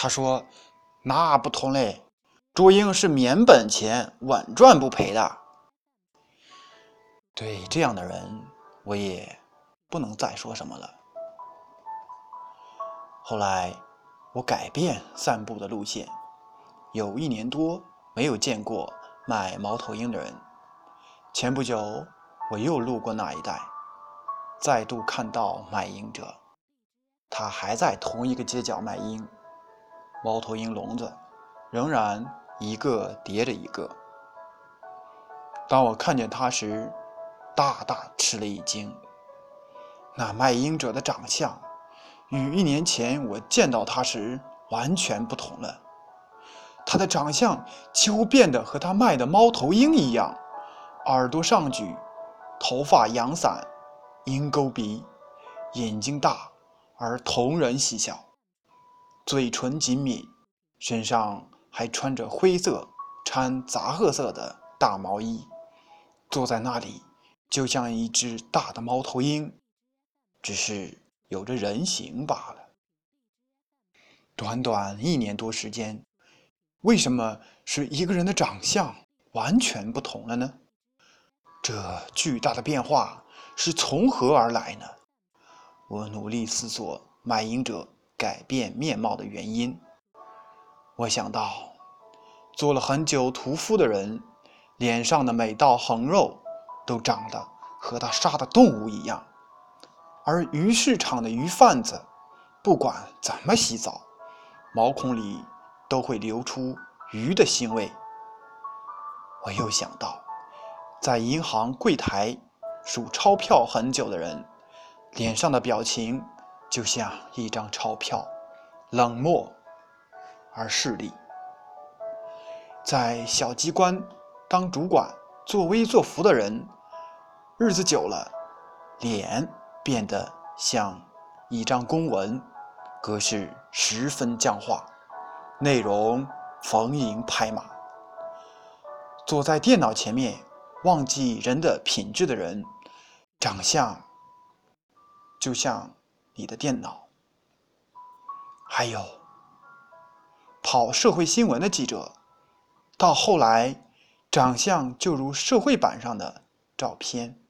他说：“那不同嘞，朱英是免本钱，稳赚不赔的。”对这样的人，我也不能再说什么了。后来，我改变散步的路线，有一年多没有见过卖猫头鹰的人。前不久，我又路过那一带，再度看到卖鹰者，他还在同一个街角卖鹰。猫头鹰笼子仍然一个叠着一个。当我看见他时，大大吃了一惊。那卖鹰者的长相与一年前我见到他时完全不同了。他的长相几乎变得和他卖的猫头鹰一样，耳朵上举，头发扬散，鹰钩鼻，眼睛大而瞳仁细小。嘴唇紧抿，身上还穿着灰色掺杂褐色的大毛衣，坐在那里就像一只大的猫头鹰，只是有着人形罢了。短短一年多时间，为什么是一个人的长相完全不同了呢？这巨大的变化是从何而来呢？我努力思索，卖淫者。改变面貌的原因，我想到，做了很久屠夫的人，脸上的每道横肉都长得和他杀的动物一样；而鱼市场的鱼贩子，不管怎么洗澡，毛孔里都会流出鱼的腥味。我又想到，在银行柜台数钞票很久的人，脸上的表情。就像一张钞票，冷漠而势利。在小机关当主管、作威作福的人，日子久了，脸变得像一张公文，格式十分僵化，内容逢迎拍马。坐在电脑前面忘记人的品质的人，长相就像。你的电脑，还有跑社会新闻的记者，到后来长相就如社会版上的照片。